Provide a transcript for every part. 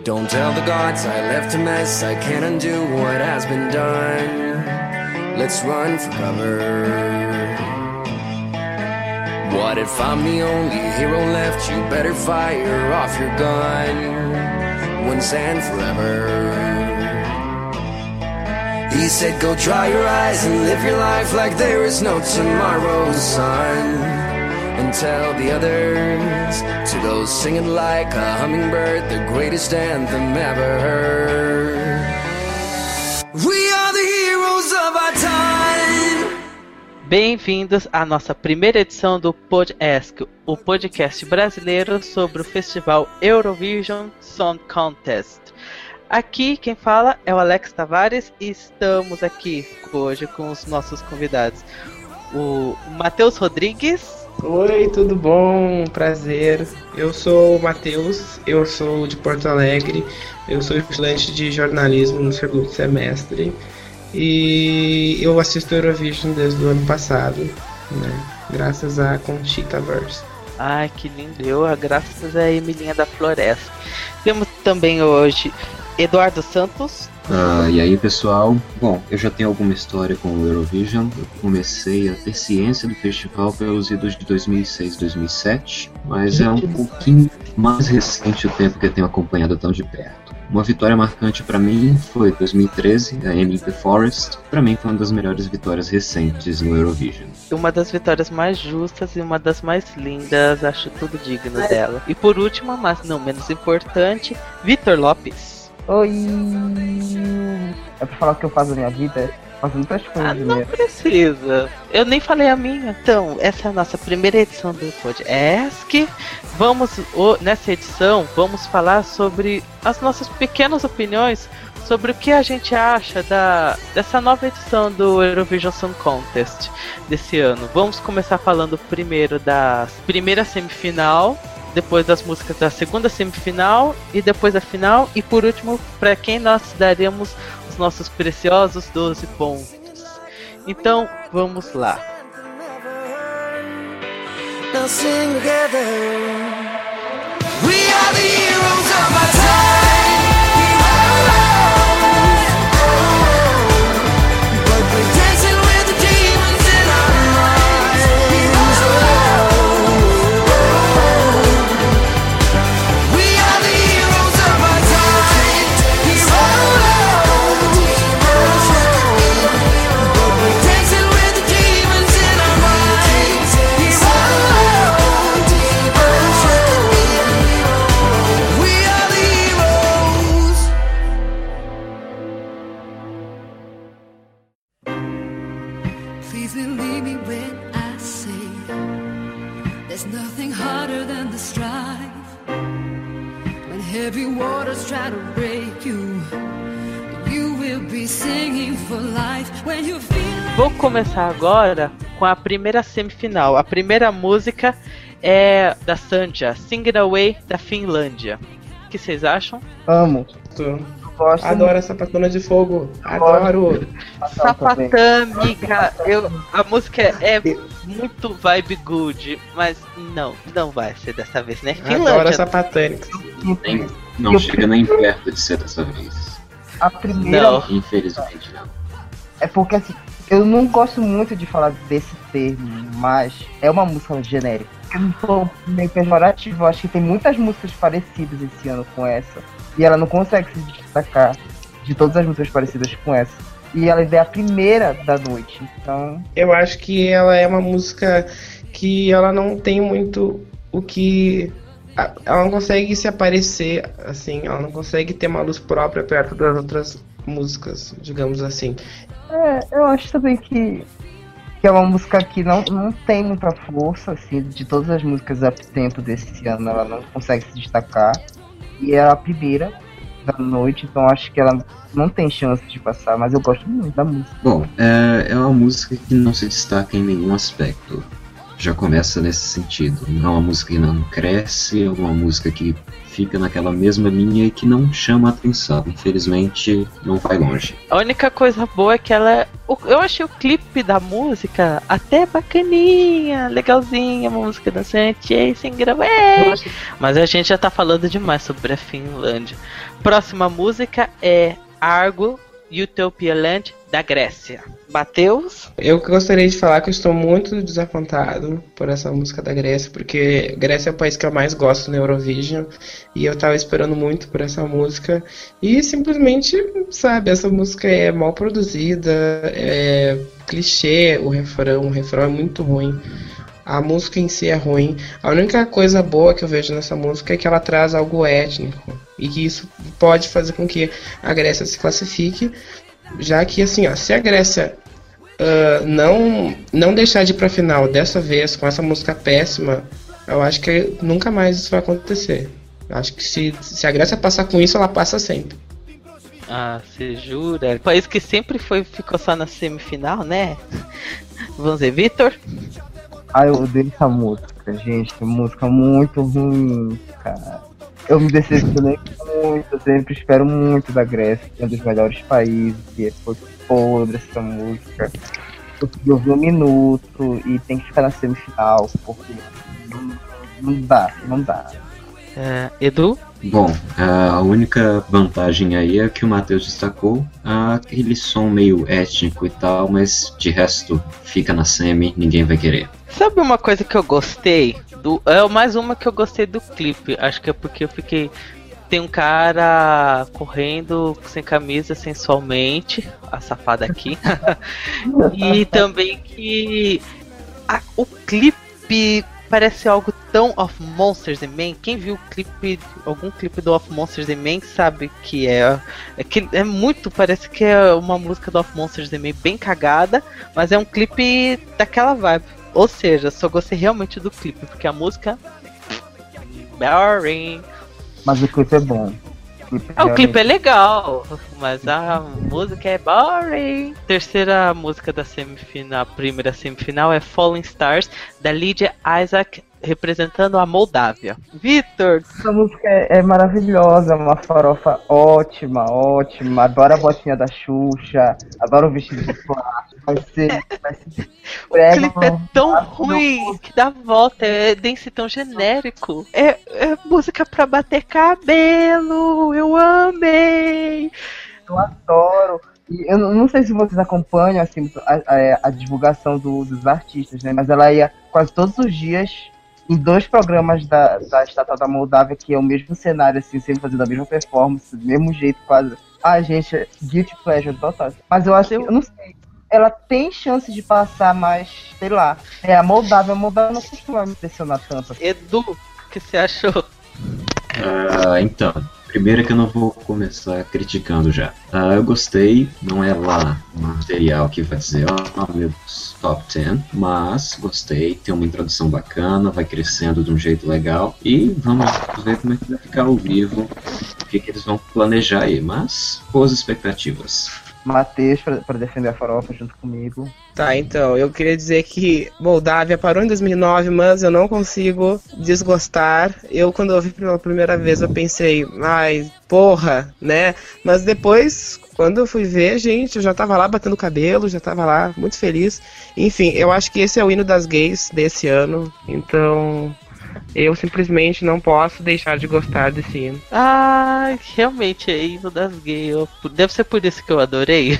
Don't tell the gods I left a mess, I can't undo what has been done. Let's run for cover. What if I'm the only hero left? You better fire off your gun once and forever. He said, Go dry your eyes and live your life like there is no tomorrow, son and tell the others to go singing like a hummingbird, the greatest anthem ever heard. We are the heroes of our time. Bem-vindos à nossa primeira edição do Podcast, o podcast brasileiro sobre o festival Eurovision Song Contest. Aqui quem fala é o Alex Tavares e estamos aqui hoje com os nossos convidados. O Matheus Rodrigues. Oi, tudo bom? Prazer. Eu sou o Matheus, eu sou de Porto Alegre, eu sou estudante de jornalismo no segundo semestre e eu assisto Eurovision desde o ano passado, né? Graças a Conchita Verse. Ai, que lindo! Eu, graças a Emilinha da Floresta. Temos também hoje Eduardo Santos. Ah, e aí pessoal, bom, eu já tenho alguma história com o Eurovision. Eu comecei a ter ciência do festival pelos idos de 2006, 2007, mas é um pouquinho mais recente o tempo que eu tenho acompanhado tão de perto. Uma vitória marcante para mim foi 2013, a Emily the Forest. Para mim foi uma das melhores vitórias recentes no Eurovision. Uma das vitórias mais justas e uma das mais lindas, acho tudo digno dela. E por último, mas não menos importante, Vitor Lopes. Oi! É pra falar o que eu faço na minha vida? Faço muitas coisas. Ah, não precisa. Eu nem falei a minha. Então, essa é a nossa primeira edição do podcast. Vamos, nessa edição, vamos falar sobre as nossas pequenas opiniões sobre o que a gente acha da, dessa nova edição do Eurovision Song Contest desse ano. Vamos começar falando primeiro da primeira semifinal, depois das músicas da segunda semifinal e depois da final e por último para quem nós daremos os nossos preciosos 12 pontos. Então vamos lá. Now sing together. We are the heroes of our time. Vou começar agora com a primeira semifinal. A primeira música é da Sandia, Sing It Away da Finlândia. O que vocês acham? Amo. Gosto Adoro essa sapatona de fogo. Adoro. Sapatã, amiga. Eu, a música é muito vibe good, mas não, não vai ser dessa vez, né? Finlândia. Adoro sapatânicos. Não chega nem perto de ser dessa vez. A primeira. Não. Infelizmente não. É porque assim, eu não gosto muito de falar desse termo, mas é uma música genérica. Eu não sou meio pejorativo, eu acho que tem muitas músicas parecidas esse ano com essa. E ela não consegue se destacar de todas as músicas parecidas com essa. E ela é a primeira da noite, então. Eu acho que ela é uma música que ela não tem muito o que ela não consegue se aparecer assim, ela não consegue ter uma luz própria perto das outras músicas, digamos assim. É, eu acho também que, que é uma música que não, não tem muita força, assim, de todas as músicas up tempo desse ano, ela não consegue se destacar. E é a primeira da noite, então acho que ela não tem chance de passar, mas eu gosto muito da música. Bom, é, é uma música que não se destaca em nenhum aspecto já começa nesse sentido. Não é uma música que não cresce, é uma música que fica naquela mesma linha e que não chama atenção. Infelizmente, não vai longe. A única coisa boa é que ela. Eu achei o clipe da música até bacaninha, legalzinha, uma música dançante, e sem gravar. Mas a gente já tá falando demais sobre a Finlândia. Próxima música é Argo Utopia Land da Grécia. Mateus? Eu gostaria de falar que eu estou muito desapontado por essa música da Grécia, porque Grécia é o país que eu mais gosto no Eurovision e eu estava esperando muito por essa música e simplesmente, sabe, essa música é mal produzida, é clichê o refrão, o refrão é muito ruim. A música em si é ruim. A única coisa boa que eu vejo nessa música é que ela traz algo étnico. E que isso pode fazer com que a Grécia se classifique. Já que, assim, ó, se a Grécia uh, não, não deixar de ir pra final dessa vez com essa música péssima, eu acho que nunca mais isso vai acontecer. Eu acho que se, se a Grécia passar com isso, ela passa sempre. Ah, você jura? País que sempre foi, ficou só na semifinal, né? Vamos ver, Vitor? Ah, eu odeio essa música, gente. Música muito ruim, cara. Eu me decepcionei muito, eu sempre espero muito da Grécia, que é um dos melhores países, e foi podre essa música. Eu vi um minuto e tem que ficar na semifinal, porque não, não dá, não dá. É, Edu? Bom, a única vantagem aí é que o Matheus destacou aquele som meio étnico e tal, mas de resto fica na semi, ninguém vai querer. Sabe uma coisa que eu gostei? Do, é mais uma que eu gostei do clipe. Acho que é porque eu fiquei. Tem um cara correndo sem camisa sensualmente, a safada aqui. e também que a, o clipe parece algo tão of Monsters and Men. Quem viu clipe, algum clipe do Of Monsters and Men sabe que é, é que é muito, parece que é uma música do Of Monsters and Men bem cagada, mas é um clipe daquela vibe. Ou seja, só gostei realmente do clipe, porque a música. Boring. Mas o clipe é bom. O clipe, ah, o clipe é legal, mas a música é boring. Terceira música da semifinal, primeira semifinal é Falling Stars, da Lydia Isaac representando a Moldávia. Vitor! Essa música é, é, maravilhosa, uma farofa ótima, ótima. Adoro a botinha da Xuxa, adoro o vestido de plástico. Vai ser. Vai ser o clipe é tão ruim que dá volta, é dance tão genérico. É, é música pra bater cabelo, eu amei! Eu adoro. eu não sei se vocês acompanham assim, a, a, a divulgação do, dos artistas, né? Mas ela ia quase todos os dias em dois programas da, da Estátua da Moldávia, que é o mesmo cenário, assim, sempre fazendo a mesma performance, do mesmo jeito, quase. Ah, gente, guilty pleasure total. Mas eu acho que, eu não sei, ela tem chance de passar mais, sei lá. É, a Moldávia, a Moldávia não costuma me impressionar tanto. Edu, o que você achou? Ah, então, Primeiro que eu não vou começar criticando já. Uh, eu gostei, não é lá um material que vai dizer, ó, oh, meu top 10, mas gostei, tem uma introdução bacana, vai crescendo de um jeito legal e vamos ver como é que vai ficar ao vivo, o que, que eles vão planejar aí, mas boas expectativas. Matheus para defender a farofa junto comigo. Tá, então, eu queria dizer que Moldávia parou em 2009, mas eu não consigo desgostar. Eu, quando ouvi pela primeira vez, eu pensei, ai, porra, né? Mas depois, quando eu fui ver, gente, eu já tava lá batendo cabelo, já tava lá muito feliz. Enfim, eu acho que esse é o hino das gays desse ano, então eu simplesmente não posso deixar de gostar desse hino. Ah, realmente é hino das gays. Deve ser por isso que eu adorei.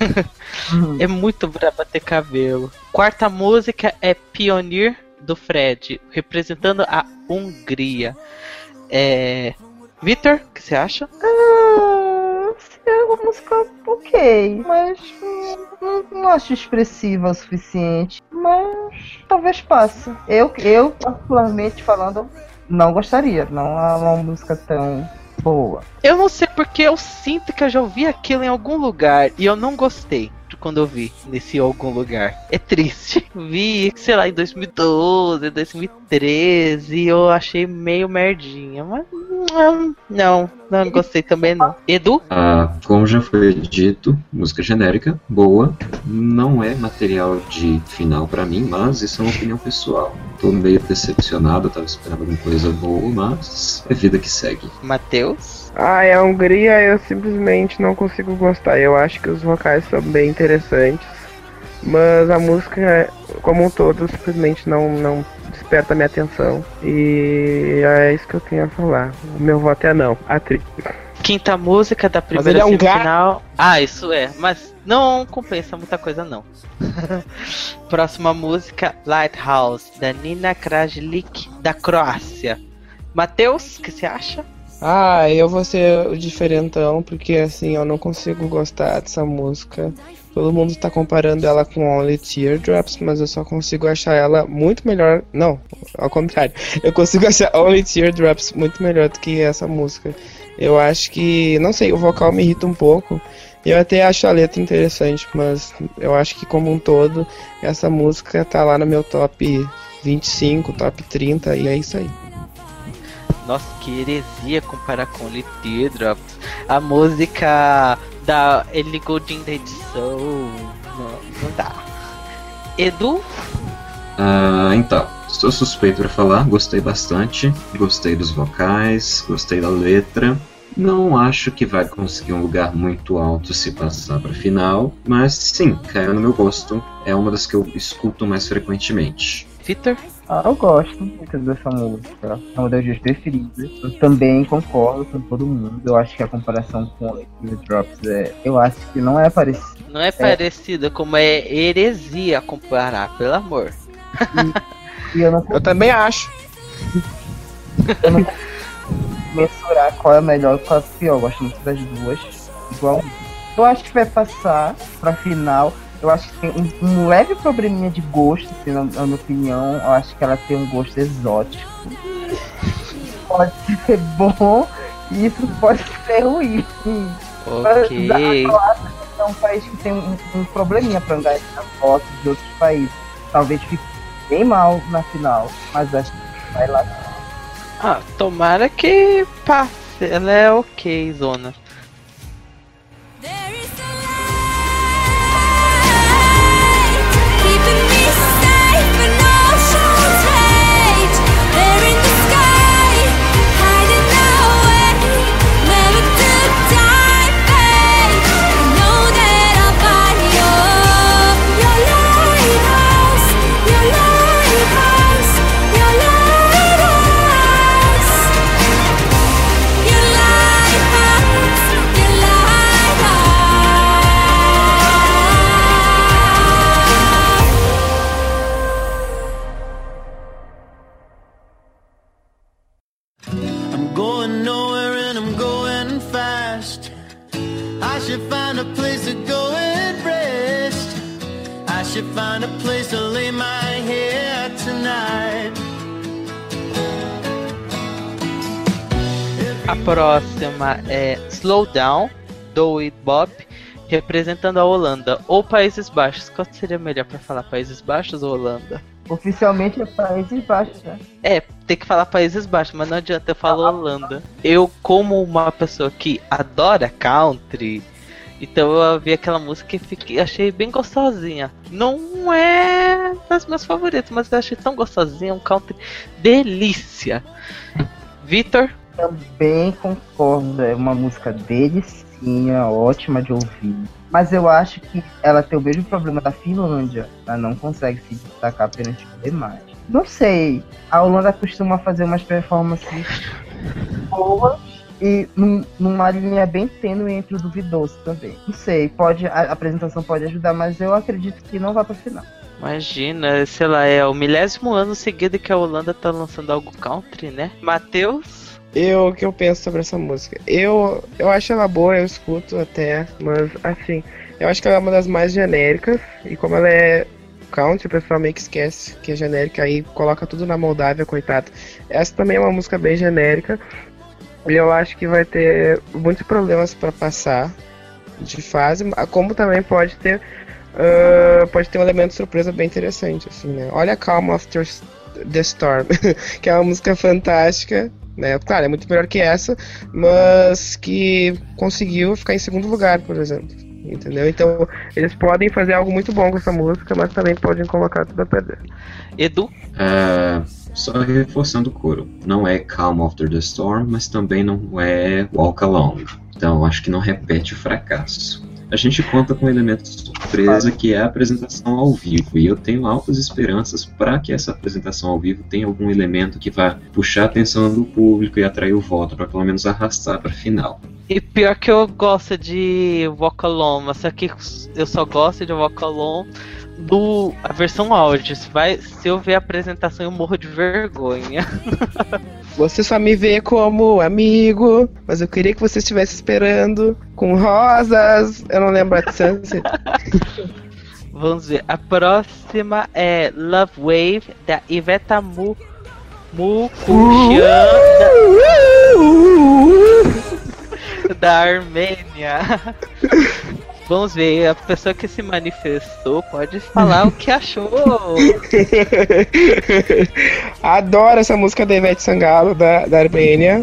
Uhum. é muito pra bater cabelo. Quarta música é Pioneer do Fred, representando a Hungria. É... Vitor, o que você acha? Ah, uma música ok, mas não, não, acho expressiva o suficiente. Mas talvez passe. Eu, eu particularmente falando, não gostaria. Não é uma música tão boa. Eu não sei porque eu sinto que eu já ouvi aquilo em algum lugar e eu não gostei quando eu vi nesse algum lugar. É triste. Vi, sei lá, em 2012, 2013 e eu achei meio merdinha, mas Hum, não, não gostei também não. Edu? Ah, como já foi dito, música genérica, boa. Não é material de final pra mim, mas isso é uma opinião pessoal. Tô meio decepcionado, tava esperando alguma coisa boa, mas é vida que segue. Matheus? Ah, é a Hungria eu simplesmente não consigo gostar. Eu acho que os vocais são bem interessantes, mas a música como um todo simplesmente não, não desperta minha atenção. E é isso que eu tenho a falar. O meu voto é não. Atriz. Quinta música da primeira é um semifinal. Ah, isso é, mas não compensa muita coisa não. Próxima música, Lighthouse, da Nina Krajlik, da Croácia. Matheus, o que você acha? Ah, eu vou ser o diferentão, porque assim, eu não consigo gostar dessa música. Todo mundo tá comparando ela com Only Teardrops, mas eu só consigo achar ela muito melhor. Não, ao contrário. Eu consigo achar Only Teardrops muito melhor do que essa música. Eu acho que, não sei, o vocal me irrita um pouco. Eu até acho a letra interessante, mas eu acho que como um todo, essa música tá lá no meu top 25, top 30, e é isso aí. Nossa, que heresia comparar com Teardrops. A música da Ellie Goulding da edição. Não, não dá. Edu? Ah, então, estou suspeito para falar, gostei bastante, gostei dos vocais, gostei da letra. Não acho que vai conseguir um lugar muito alto se passar para final, mas sim, caiu no meu gosto. É uma das que eu escuto mais frequentemente. Victor? Ah, eu gosto muito dessa música. É uma das minhas preferidas. Eu também concordo com todo mundo. Eu acho que a comparação com Liquid Drops é. Eu acho que não é parecido. Não é, parecida como é heresia comparar, pelo amor. E eu não Eu também acho. eu não consigo mensurar qual é a melhor e qual é a pior. Eu gosto muito das duas. Igual. Eu acho que vai passar pra final. Eu acho que tem um, um leve probleminha de gosto, assim, na, na minha opinião. Eu acho que ela tem um gosto exótico. Pode ser bom e isso pode ser ruim. Ok. Croácia é um país que tem um, um probleminha pra angariar votos de outros países. Talvez fique bem mal na final, mas acho que vai lá. Ah, tomara que passe. Ela é ok, zona. Próxima é Slow Down, do It Bob, representando a Holanda ou Países Baixos. Qual seria melhor pra falar Países Baixos ou Holanda? Oficialmente é Países Baixos, né? É, tem que falar Países Baixos, mas não adianta eu falar Holanda. Eu, como uma pessoa que adora country, então eu vi aquela música e fiquei, achei bem gostosinha. Não é das minhas favoritas, mas eu achei tão gostosinha, um country delícia. Vitor? Também concordo, é uma música delicinha, ótima de ouvir. Mas eu acho que ela tem o mesmo problema da Finlândia. Ela não consegue se destacar perante os demais. Não sei. A Holanda costuma fazer umas performances boas e num- numa linha bem tênue entre o duvidoso também. Não sei, pode, a apresentação pode ajudar, mas eu acredito que não vai pra final. Imagina, sei lá, é o milésimo ano seguido que a Holanda tá lançando algo country, né? Matheus? Eu, o que eu penso sobre essa música? Eu, eu acho ela boa, eu escuto até, mas assim, eu acho que ela é uma das mais genéricas, e como ela é country, o pessoal meio que esquece que é genérica aí, coloca tudo na Moldávia, coitado. Essa também é uma música bem genérica, e eu acho que vai ter muitos problemas para passar de fase, como também pode ter ah, pode ter um elemento surpresa bem interessante, assim, né? Olha Calm After the Storm, que é uma música fantástica, né? Claro, é muito melhor que essa, mas que conseguiu ficar em segundo lugar, por exemplo. Entendeu? Então, eles podem fazer algo muito bom com essa música, mas também podem colocar tudo a perder. Edu, É, só reforçando o coro. Não é Calm After the Storm, mas também não é Walk Along. Então acho que não repete o fracasso. A gente conta com um elemento de surpresa que é a apresentação ao vivo. E eu tenho altas esperanças para que essa apresentação ao vivo tenha algum elemento que vá puxar a atenção do público e atrair o voto, para pelo menos arrastar para a final. e pior que eu gosto de Walk Alone, mas que eu só gosto de Walk Alone do a versão áudio. Se, vai, se eu ver a apresentação, eu morro de vergonha. Você só me vê como amigo, mas eu queria que você estivesse esperando com rosas. Eu não lembro a Sunset. Vamos ver. A próxima é Love Wave da Iveta Mu Mukushian da, da Armênia. Vamos ver, a pessoa que se manifestou pode falar o que achou. Adoro essa música da Ivete Sangalo, da, da Armênia.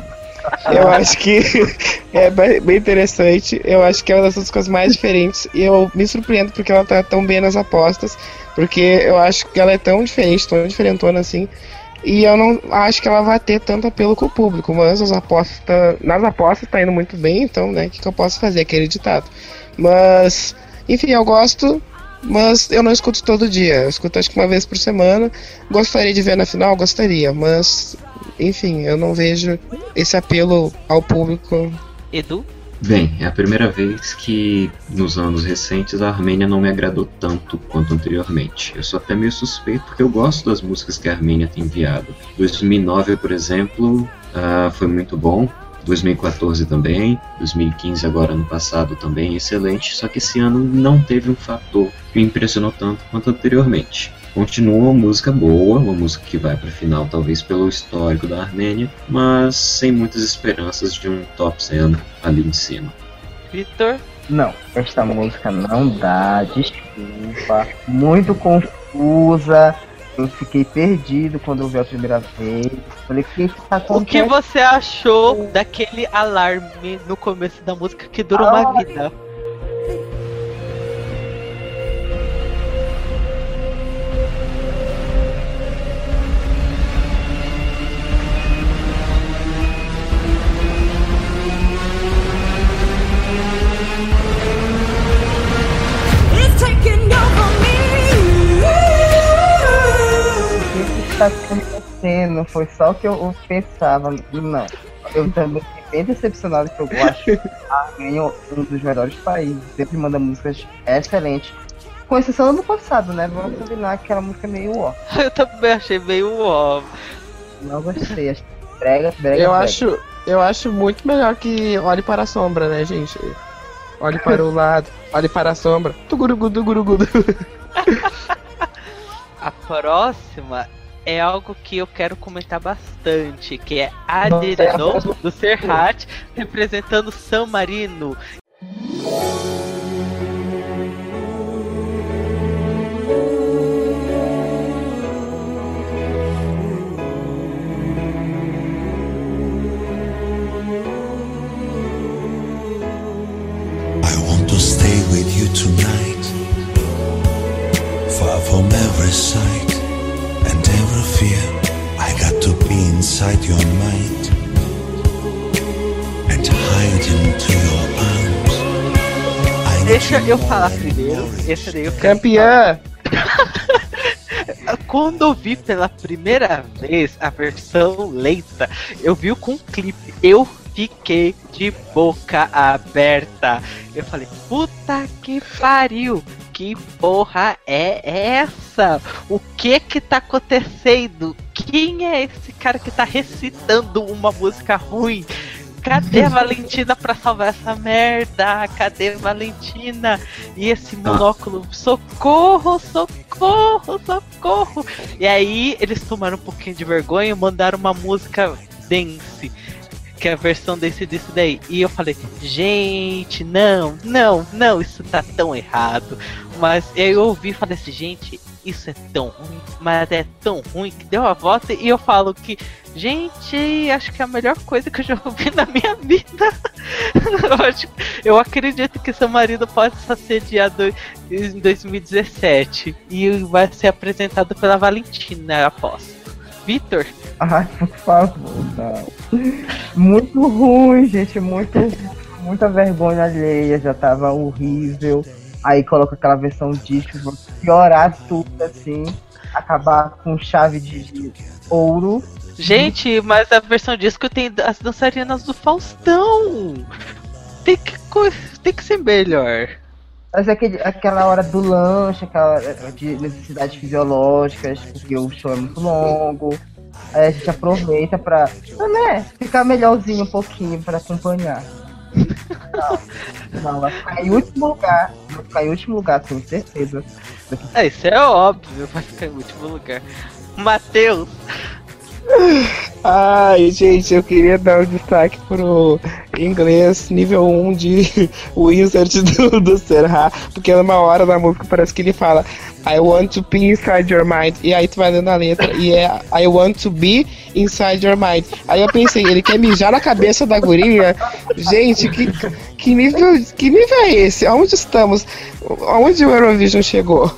Eu acho que é bem interessante. Eu acho que é uma das músicas mais diferentes. E eu me surpreendo porque ela tá tão bem nas apostas. Porque eu acho que ela é tão diferente, tão diferentona assim. E eu não acho que ela vai ter tanto apelo com o público. Mas as apostas nas apostas tá indo muito bem, então, né? O que, que eu posso fazer? Aquele ditado. Mas, enfim, eu gosto. Mas eu não escuto todo dia. Eu escuto acho que uma vez por semana. Gostaria de ver na final? Gostaria. Mas, enfim, eu não vejo esse apelo ao público. Edu? Bem, é a primeira vez que nos anos recentes a Armênia não me agradou tanto quanto anteriormente. Eu sou até meio suspeito porque eu gosto das músicas que a Armênia tem enviado. 2009, por exemplo, ah, foi muito bom. 2014 também, 2015 agora ano passado também excelente, só que esse ano não teve um fator que me impressionou tanto quanto anteriormente. Continua uma música boa, uma música que vai para final talvez pelo histórico da Armênia, mas sem muitas esperanças de um top 100 ali em cima. Vitor? Não, esta música não dá, desculpa. Muito confusa. Eu fiquei perdido quando eu vi a primeira vez. Falei, o que que tá O que acontecendo? você achou daquele alarme no começo da música que dura uma vida? Está acontecendo? Foi só o que eu, eu pensava. Não. Eu também fiquei bem decepcionado que eu acho Armênia um dos melhores países. Sempre manda músicas excelentes. Com exceção do ano passado, né? Vamos combinar que aquela música é meio ó. Eu também achei meio ó. Não gostei. Achei brega, brega, Eu brega. acho, eu acho muito melhor que Olhe para a Sombra, né, gente? Olhe para o lado, olhe para a sombra. Tugurugu, tugurugu. A próxima é algo que eu quero comentar bastante, que é Adireno do Serhat representando San Marino. I inside your mind and hide into your arms. Deixa eu falar primeiro, esse daí eu Campeã! Quando eu vi pela primeira vez a versão lenta, eu vi com um clipe, eu fiquei de boca aberta. Eu falei, puta que pariu! Que porra é essa? O que que tá acontecendo? Quem é esse cara que tá recitando uma música ruim? Cadê a Valentina pra salvar essa merda? Cadê a Valentina? E esse monóculo, socorro, socorro, socorro. E aí eles tomaram um pouquinho de vergonha e mandaram uma música dance. Que é a versão desse disso daí. E eu falei, gente, não, não, não, isso tá tão errado. Mas aí eu ouvi e falei assim, gente, isso é tão ruim, mas é tão ruim que deu a volta e eu falo que, gente, acho que é a melhor coisa que eu já ouvi na minha vida. eu, acredito que seu marido pode ser assediado em 2017 e vai ser apresentado pela Valentina após. Vitor, Ai, por favor, não. Muito ruim, gente, muito. Muita vergonha alheia, já tava horrível. Aí coloca aquela versão disco, vou piorar tudo assim, acabar com chave de, de ouro. gente, mas a versão disco tem as dançarinas do Faustão. Tem que, tem que ser melhor. Mas é aquele, aquela hora do lanche, aquela hora de necessidades fisiológicas, porque o show é muito longo. Aí a gente aproveita pra, né, ficar melhorzinho um pouquinho pra acompanhar. Não, não, vai ficar em último lugar. Vai ficar em último lugar, tenho certeza. É, isso é óbvio, vai ficar em último lugar. Matheus, Ai, gente, eu queria dar um destaque pro inglês nível 1 de Wizard do, do Serra, porque numa hora da música parece que ele fala I want to be inside your mind, e aí tu vai lendo a letra, e é I want to be inside your mind. Aí eu pensei, ele quer mijar na cabeça da guria? Gente, que, que, nível, que nível é esse? Aonde estamos? Aonde o Eurovision chegou?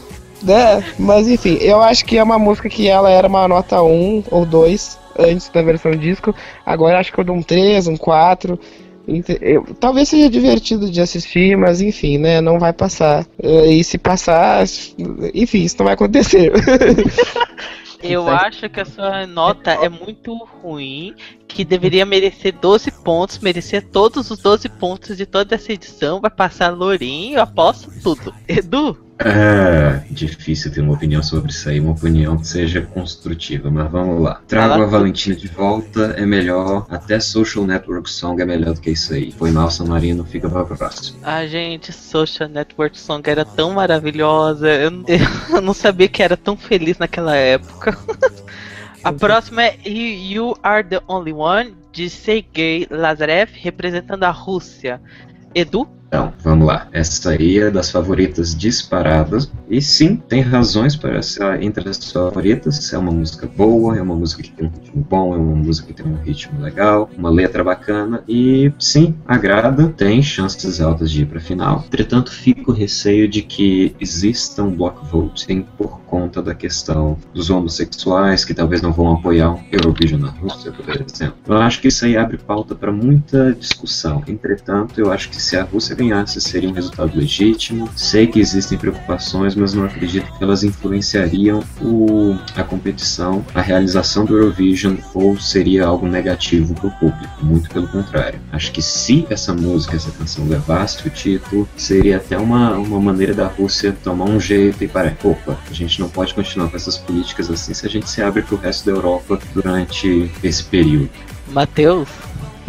Né? Mas enfim, eu acho que é uma música que ela era uma nota 1 ou 2 antes da versão disco. Agora acho que eu dou um 3, um 4. Ente- eu- talvez seja divertido de assistir, mas enfim, né? Não vai passar. Eh, E se passar, enfim, isso não vai acontecer. eu acho que a sua nota é muito ruim, que deveria merecer 12 pontos, merecer todos os 12 pontos de toda essa edição, vai passar Lourinho, aposto tudo. Edu, É difícil ter uma opinião sobre isso aí, uma opinião que seja construtiva, mas vamos lá. Trago a. Valentina de volta, é melhor, até Social Network Song é melhor do que isso aí. Foi mal, San Marino, fica pra próxima. a gente, Social Network Song era tão maravilhosa, eu, não- eu não sabia que era tão feliz naquela época. A próxima é You Are the Only One, de Sergei Lazarev, representando a Rússia. Edu? Então, vamos lá. Essa aí é das favoritas disparadas. E sim, tem razões para ser entre as favoritas. É uma música boa, é uma música que tem um ritmo bom, é uma música que tem um ritmo legal, uma letra bacana. E sim, agrada, tem chances altas de ir para final. Entretanto, fico receio de que exista um block voting por conta da questão dos homossexuais que talvez não vão apoiar o Eurovision na Rússia, por exemplo. Eu acho que isso aí abre pauta para muita discussão. Entretanto, eu acho que se a Rússia ganhasse seria um resultado legítimo. Sei que existem preocupações, mas não acredito que elas influenciariam o, a competição, a realização do Eurovision ou seria algo negativo para o público. Muito pelo contrário. Acho que se essa música, essa canção levasse o título, seria até uma, uma maneira da Rússia tomar um jeito e parar. Opa, a gente não pode continuar com essas políticas assim se a gente se abre para o resto da Europa durante esse período. Matheus?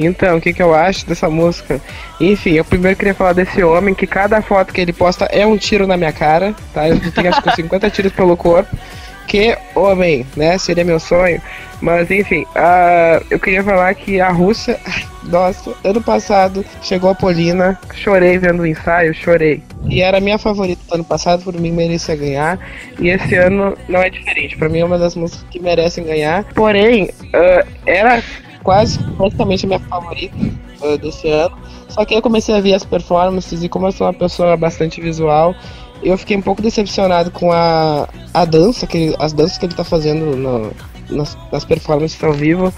Então, o que, que eu acho dessa música? Enfim, eu primeiro queria falar desse homem que cada foto que ele posta é um tiro na minha cara, tá? Eu tenho acho que 50 tiros pelo corpo. Que homem, né? Seria meu sonho. Mas enfim, ah, eu queria falar que a Rússia, nossa, ano passado chegou a Polina, chorei vendo o ensaio, chorei. E era a minha favorita do ano passado, por mim merecia ganhar. E esse ano não é diferente. Pra mim é uma das músicas que merecem ganhar. Porém, ah, era quase praticamente a minha favorita ah, desse ano. Só que eu comecei a ver as performances e como eu sou uma pessoa bastante visual, eu fiquei um pouco decepcionado com a, a dança, que ele- as danças que ele tá fazendo no- nas, nas performances ao vivo.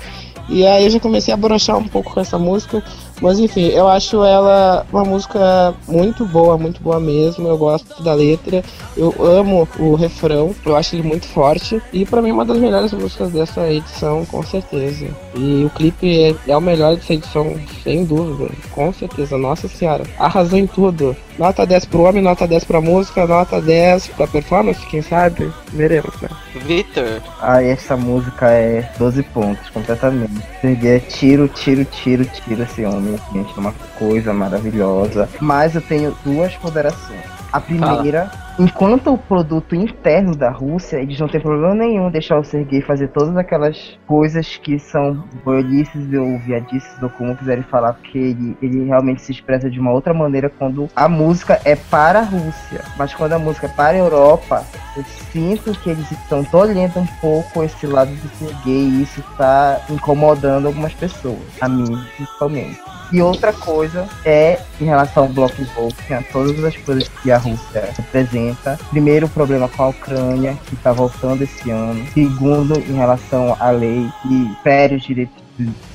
E aí eu já comecei a brochar um pouco com essa música. Mas enfim, eu acho ela uma música muito boa, muito boa mesmo. Eu gosto da letra. Eu amo o refrão, eu acho ele muito forte. E pra mim é uma das melhores músicas dessa edição, com certeza. E o clipe é, é o melhor dessa edição, sem dúvida. Com certeza, nossa senhora. Arrasou em tudo. Nota 10 pro homem, nota 10 pra música, nota 10 pra performance, quem sabe? Veremos, né? Vitor? Ai, essa música é 12 pontos, completamente. Peguei tiro, tiro, tiro, tiro esse homem, gente, é uma coisa maravilhosa. Mas eu tenho duas ponderações. A primeira enquanto o produto interno da Rússia, eles não tem problema nenhum deixar o Sergei fazer todas aquelas coisas que são boiolices ou viadices ou como quiserem falar, porque ele, ele realmente se expressa de uma outra maneira quando a música é para a Rússia. Mas quando a música é para a Europa, eu sinto que eles estão tolhendo um pouco esse lado do Sergei e isso está incomodando algumas pessoas, a mim principalmente. E outra coisa é em relação ao Bloco Volkswagen, todas as coisas que a Rússia representa. Primeiro, o problema com a Ucrânia, que está voltando esse ano. Segundo, em relação à lei que fere os direitos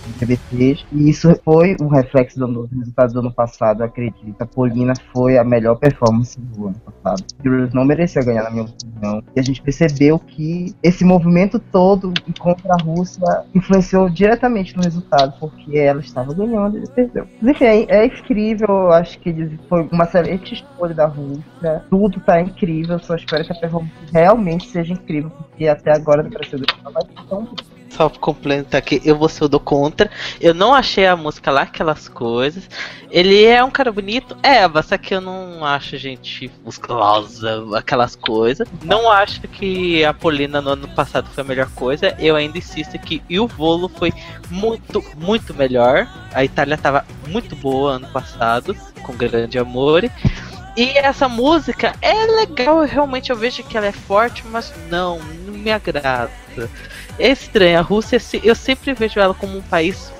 LGBTs. E isso foi um reflexo do resultado do ano passado, eu acredito. A Polina foi a melhor performance do ano passado. Heroes não merecia ganhar, na minha opinião. E a gente percebeu que esse movimento todo contra a Rússia influenciou diretamente no resultado, porque ela estava ganhando e perdeu. Mas enfim, é, é incrível, acho que foi uma excelente escolha da Rússia. Tudo tá incrível, só espero que a performance realmente seja incrível, porque até agora no Brasil não vai tão Só complementar aqui, eu vou ser o do contra. Eu não achei a música lá aquelas coisas. Ele é um cara bonito, é, só que eu não acho gente musculosa, aquelas coisas. Não acho que a Polina no ano passado foi a melhor coisa. Eu ainda insisto que o Volo foi muito, muito melhor. A Itália tava muito boa ano passado, com grande amor. E essa música é legal, realmente eu vejo que ela é forte, mas não, não me agrada. É estranho, a Rússia eu sempre vejo ela como um país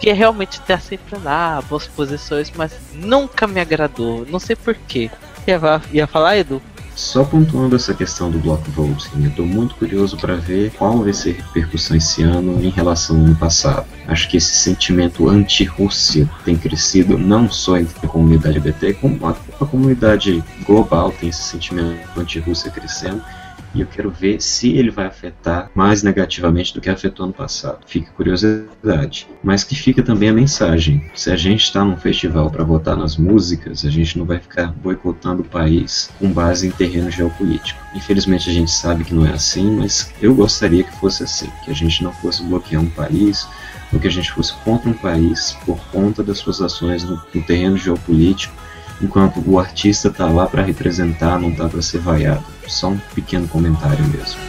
que realmente tá sempre lá, boas posições, mas nunca me agradou, não sei porquê. Ia, ia falar, Edu? Só pontuando essa questão do Block Voting, eu estou muito curioso para ver qual vai ser a repercussão esse ano em relação ao ano passado. Acho que esse sentimento anti-Rússia tem crescido não só entre a comunidade LGBT, como a, a comunidade global tem esse sentimento anti-Rússia crescendo. E eu quero ver se ele vai afetar mais negativamente do que afetou ano passado. Fica curiosidade. Mas que fica também a mensagem. Se a gente está num festival para votar nas músicas, a gente não vai ficar boicotando o país com base em terreno geopolítico. Infelizmente a gente sabe que não é assim, mas eu gostaria que fosse assim. Que a gente não fosse bloquear um país, ou que a gente fosse contra um país por conta das suas ações no, no terreno geopolítico enquanto o artista tá lá para representar, não tá para ser vaiado. Só um pequeno comentário mesmo.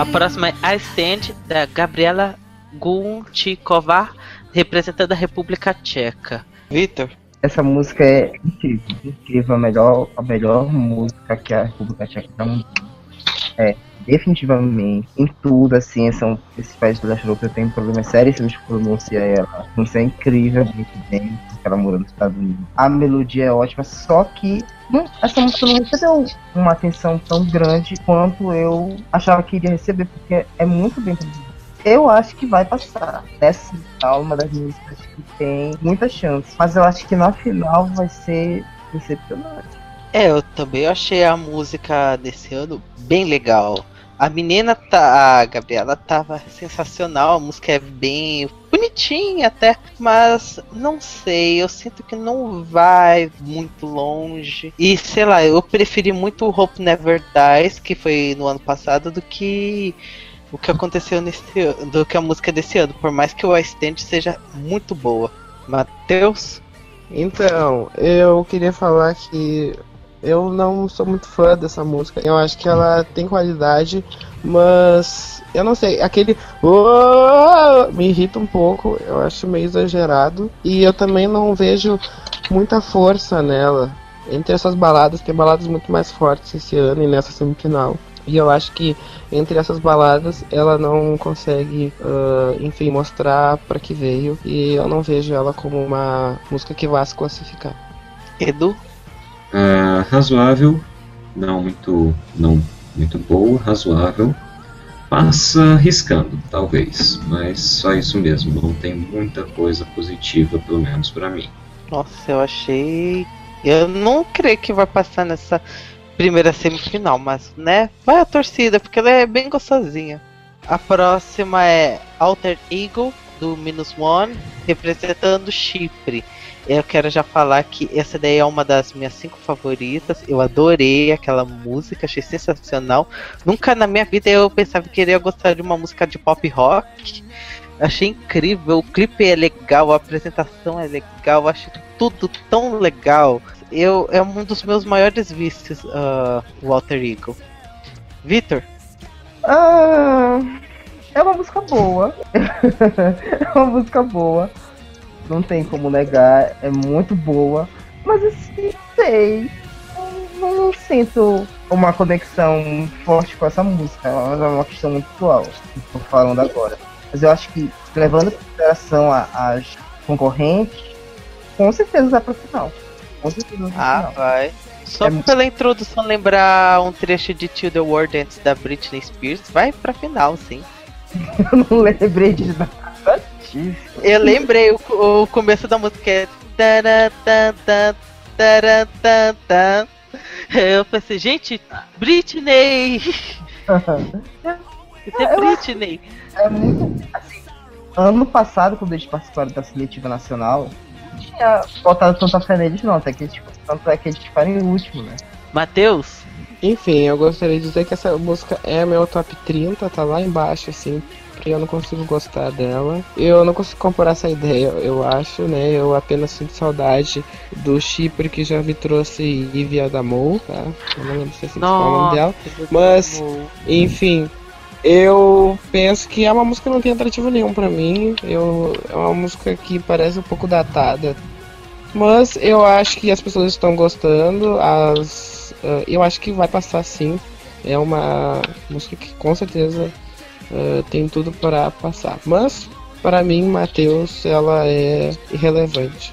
A próxima é I Stand, da Gabriela Guntikova, representando a República Tcheca. Vitor? Essa música é incrível, incrível, a melhor, a melhor música que a República Tcheca tá lançando. É, definitivamente, em tudo, assim, são esses países do leste europeu têm problemas seríssimos de pronunciar ela. Isso é incrivelmente bem, porque ela mora nos Estados Unidos. A melodia é ótima, só que não, essa música não recebeu uma atenção tão grande quanto eu achava que iria receber, porque é muito bem produzida. Eu acho que vai passar. Essa é uma das músicas que tem muita chance. Mas eu acho que na final vai ser decepcionante. É, eu também achei a música desse ano bem legal. A menina tá. A Gabriela tava sensacional, a música é bem bonitinha até, mas não sei, eu sinto que não vai muito longe. E sei lá, eu preferi muito o Hope Never Dies, que foi no ano passado, do que o que aconteceu nesse do que a música desse ano, por mais que o Stand seja muito boa. Matheus? Então, eu queria falar que eu não sou muito fã dessa música. Eu acho que ela tem qualidade, mas eu não sei, aquele me irrita um pouco, eu acho meio exagerado e eu também não vejo muita força nela. Entre essas baladas, tem baladas muito mais fortes esse ano e nessa semifinal. E eu acho que entre essas baladas ela não consegue, ah, enfim, mostrar para que veio. E eu não vejo ela como uma música que vá se classificar. Edu? Ah, razoável, não muito, não muito boa, razoável. Passa riscando, talvez, mas só isso mesmo. Não tem muita coisa positiva, pelo menos pra mim. Nossa, eu achei. Eu não creio que vai passar nessa primeira semifinal, mas, né? Vai a torcida, porque ela é bem gostosinha. A próxima é Alter Ego, do Minus One, representando Chipre. Eu quero já falar que essa daí é uma das minhas cinco favoritas. Eu adorei aquela música, achei sensacional. Nunca na minha vida eu pensava que iria gostar de uma música de pop rock. Achei incrível, o clipe é legal, a apresentação é legal, acho tudo tão legal. Eu, é um dos meus maiores vícios, uh, o Alter Ego. Vitor? Ah, é uma música boa. é uma música boa. Não tem como negar, é muito boa. Mas assim, sei. Não, não sinto uma conexão forte com essa música. É uma questão muito atual, que estou falando agora. Mas eu acho que, levando em consideração as concorrentes, com certeza vai pro final. Com certeza vai Ah, final. vai. Só É- pela introdução lembrar um trecho de Till the World antes da Britney Spears, vai pra final, sim. Eu não lembrei de nada Eu lembrei, o, o começo da música é. Eu pensei, gente, Britney! Isso é Britney! É muito. Assim, ano passado, quando eles participaram da seletiva nacional, não tinha botado tanta fé neles, não. Até que eles, tanto é que eles ficaram em último, né? Matheus, Enfim, eu gostaria de dizer que essa música é meu top 30, tá lá embaixo, assim, porque eu não consigo gostar dela. Eu não consigo comparar essa ideia, eu acho, né? Eu apenas sinto saudade do Chipre que já me trouxe Ivy Adamou, tá? Eu não lembro se é assim o nome dela. Mas- Enfim, eu penso que é uma música que não tem atrativo nenhum pra mim. Eu, é uma música que parece um pouco datada. Mas eu acho que as pessoas estão gostando. As, ah, eu acho que vai passar sim. É uma música que com certeza ah, tem tudo para passar. Mas, para mim, Matheus, ela é irrelevante.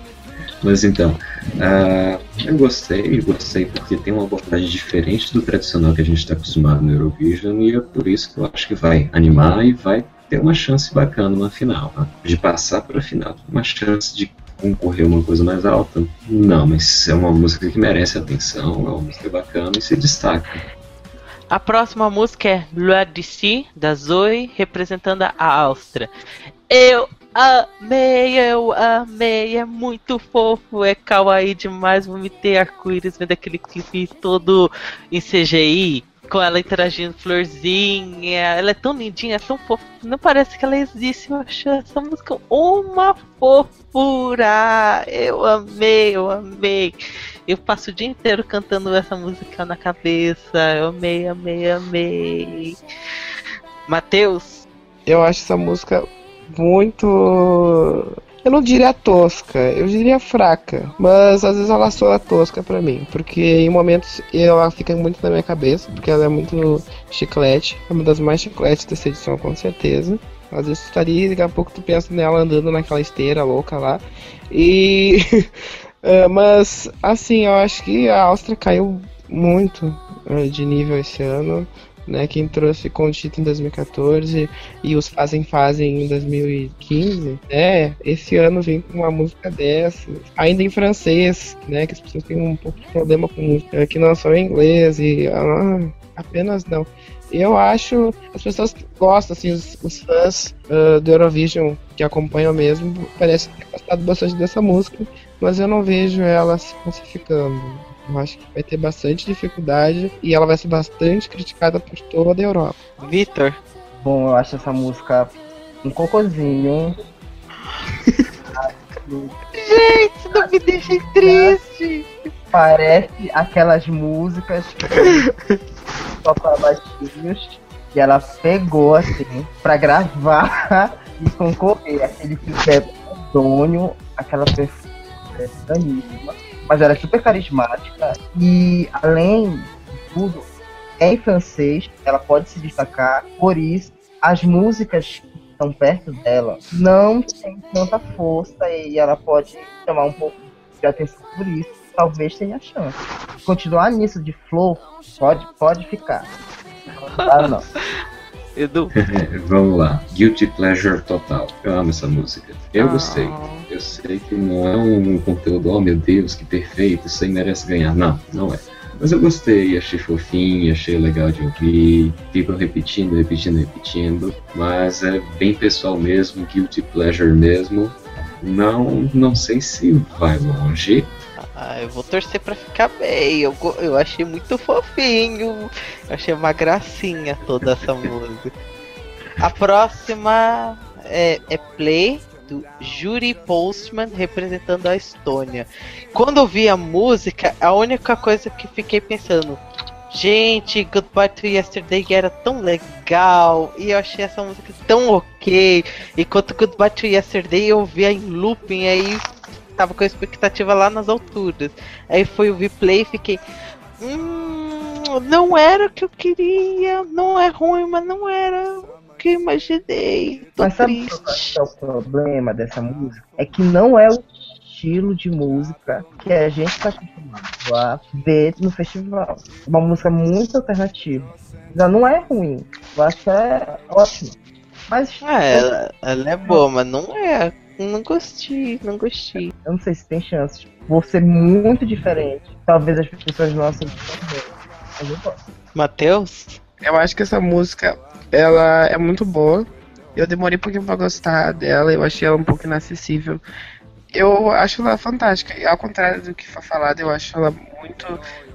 Mas então, ah, eu gostei, gostei porque tem uma abordagem diferente do tradicional que a gente está acostumado no Eurovision e é por isso que eu acho que vai animar e vai ter uma chance bacana na final, né? de passar para a final. Uma chance de concorrer a uma coisa mais alta? Não, mas é uma música que merece atenção, é uma música bacana e se destaca. A próxima música é Loi d'ici, da Zoe, representando a Áustria. Eu amei, eu amei, é muito fofo, é kawaii demais, vomitei arco-íris vendo aquele clipe todo em CGI, com ela interagindo florzinha, ela é tão lindinha, é tão fofa, não parece que ela existe, eu acho essa música uma fofura, eu amei, eu amei. Eu passo o dia inteiro cantando essa música na cabeça. Eu amei, amei, amei. Matheus, Eu acho essa música muito. Eu não diria tosca, eu diria fraca. Mas às vezes ela soa tosca pra mim. Porque em momentos ela fica muito na minha cabeça. Porque ela é muito chiclete. É uma das mais chicletes dessa edição, com certeza. Às vezes tu tá ali, daqui a pouco tu pensa nela andando naquela esteira louca lá. E. é, mas, assim, eu acho que a Áustria caiu muito é, de nível esse ano. Né, quem trouxe Conchita em 2014 e os Fazem Fazem em 2015, é, esse ano vem com uma música dessa, ainda em francês, né, que as pessoas têm um pouco de problema com música que não são em inglês e ah, apenas não. Eu acho, as pessoas gostam, assim, os, os fãs ah, do Eurovision que acompanham mesmo, parecem ter gostado bastante dessa música, mas eu não vejo ela se classificando. Eu acho que vai ter bastante dificuldade e ela vai ser bastante criticada por toda a Europa. Vitor, Bom, eu acho essa música um cocôzinho. gente, não me deixem triste. Parece aquelas músicas que só para baixinhos que ela pegou assim pra gravar e concorrer. Aquele clipe é medonho, aquela perfeicionismo, mas ela é super carismática e além de tudo é em francês, ela pode se destacar, por isso as músicas que estão perto dela não tem tanta força e ela pode chamar um pouco de atenção por isso, talvez tenha chance. Continuar nisso de flow, pode, pode ficar. Ah, não. Edu. Vamos lá, Guilty Pleasure total. Eu amo essa música. Eu Ah. gostei. Eu sei que não é um conteúdo, oh meu Deus, que perfeito, isso aí merece ganhar. Não, não é. Mas eu gostei, achei fofinho, achei legal de ouvir. Ficam repetindo, repetindo, repetindo. Mas é bem pessoal mesmo, guilty pleasure mesmo. Não, não sei se vai longe. Ah, eu vou torcer pra ficar bem. Eu, eu achei muito fofinho. Eu achei uma gracinha toda essa música. A próxima é, é Play, do Juri Postman, representando a Estônia. Quando eu vi a música, a única coisa que fiquei pensando. Gente, Goodbye to Yesterday era tão legal e eu achei essa música tão ok. Enquanto Goodbye to Yesterday eu via em looping aí tava com a expectativa lá nas alturas. Aí foi o replay e fiquei. Hum, não era o que eu queria. Não é ruim, mas não era o que eu imaginei. Tô Mas sabe qual triste. é o problema dessa música? É que não é o estilo de música que a gente tá acostumado a ver no festival. Uma música muito alternativa. Já não é ruim. Eu acho que é ótimo. Mas Ah, ela, ela é boa, mas não é. Não gostei, não gostei. eu não sei se tem chance. Vou ser muito diferente. Talvez as pessoas não aceitem. Mas eu gosto. Matheus? Eu acho que essa música, ela é muito boa. Eu demorei um pouquinho pra gostar dela, eu achei ela um pouco inacessível. Eu acho ela fantástica. E ao contrário do que foi falado, eu acho ela muito.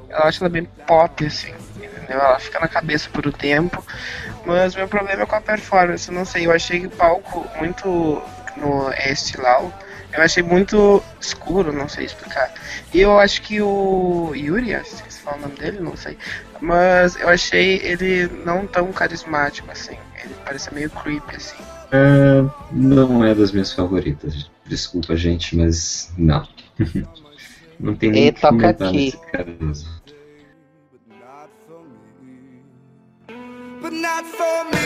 Eu acho ela bem pop, assim. Entendeu? Ela fica na cabeça por um tempo. Mas meu problema é com a performance. Eu não sei, eu achei o palco muito no Estilau. Eu achei muito escuro, não sei explicar. E eu acho que o Yuri, acho que se fala o nome dele, não sei. Mas eu achei ele não tão carismático assim. Ele parece meio creepy assim. É, não é das minhas favoritas. Desculpa, gente, mas não. não tem nem E toca aqui. but not for me.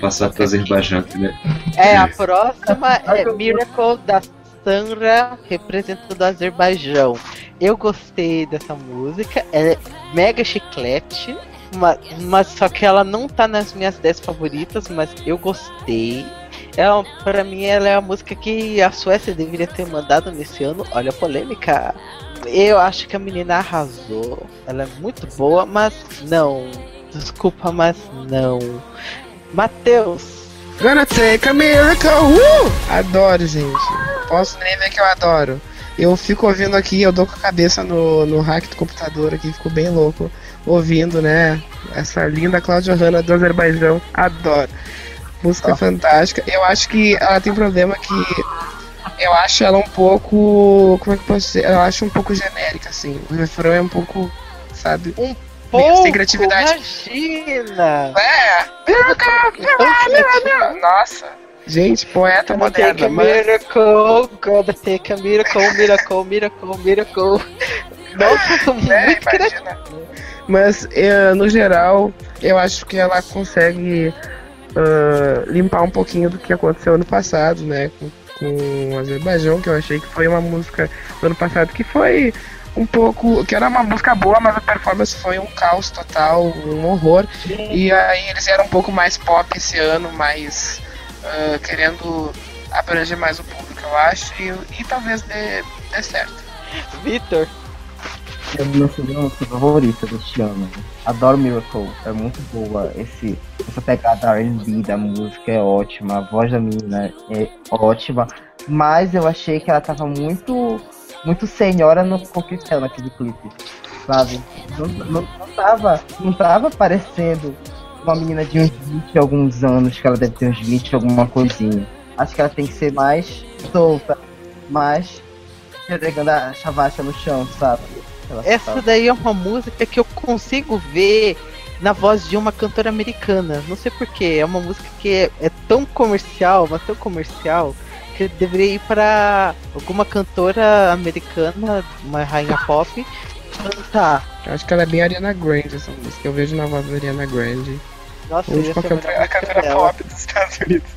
Passar para o Azerbaijão primeiro. É, a próxima é Miracle da Sandra, representando o Azerbaijão. Eu gostei dessa música, ela é mega chiclete, mas, mas só que ela não tá nas minhas 10 favoritas, mas eu gostei. Ela, pra mim, ela é a música que a Suécia deveria ter mandado nesse ano. Olha a polêmica. Eu acho que a menina arrasou. Ela é muito boa, mas não. Desculpa, mas não. Matheus, Gonna take a miracle! Uh! Adoro, gente. Posso nem ver que eu adoro. Eu fico ouvindo aqui, eu dou com a cabeça no, no hack do computador aqui, fico bem louco ouvindo, né? Essa linda Cláudia Hanna do Azerbaijão. Adoro. Música fantástica. Eu acho que ela tem um problema que. Eu acho ela um pouco. Como é que eu posso dizer? Eu acho um pouco genérica, assim. O refrão é um pouco. Sabe? um pouco, sem criatividade. imagina! É! Então, Nossa! Gente, poeta Gonna take moderna, a miracle, gonna take a miracle, miracle, miracle, miracle. Nossa, muito É, criativo. Mas, eh, no geral, eu acho que ela consegue ah, limpar um pouquinho do que aconteceu ano passado, né? Com, com o Azerbaijão, que eu achei que foi uma música do ano passado que foi um pouco. que era uma música boa, mas a performance foi um caos total, um horror. E aí eles eram um pouco mais pop esse ano, mais ah, querendo abranger mais o público, eu acho, e, e talvez dê, dê certo. Vitor, É segunda música favorita deste ano. Adoro Miracle, é muito boa. Esse, essa pegada RB da música é ótima, a voz da menina é ótima. Mas eu achei que ela tava muito, muito senhora no coquetel naquele clipe, sabe? Não, não, não tava, não tava parecendo uma menina de uns 20 e alguns anos, que ela deve ter uns 20 e alguma coisinha. Acho que ela tem que ser mais solta, mais pegando a chavasca no chão, sabe? Ela essa sabe. daí é uma música que eu consigo ver na voz de uma cantora americana. Não sei porquê, é uma música que é, é tão comercial, mas tão comercial, que deveria ir para alguma cantora americana, uma rainha pop, cantar. Eu acho que ela é bem Ariana Grande, essa música. Eu vejo na voz da Ariana Grande. Nossa, Ou de qualquer outra cantora dela. pop dos Estados Unidos.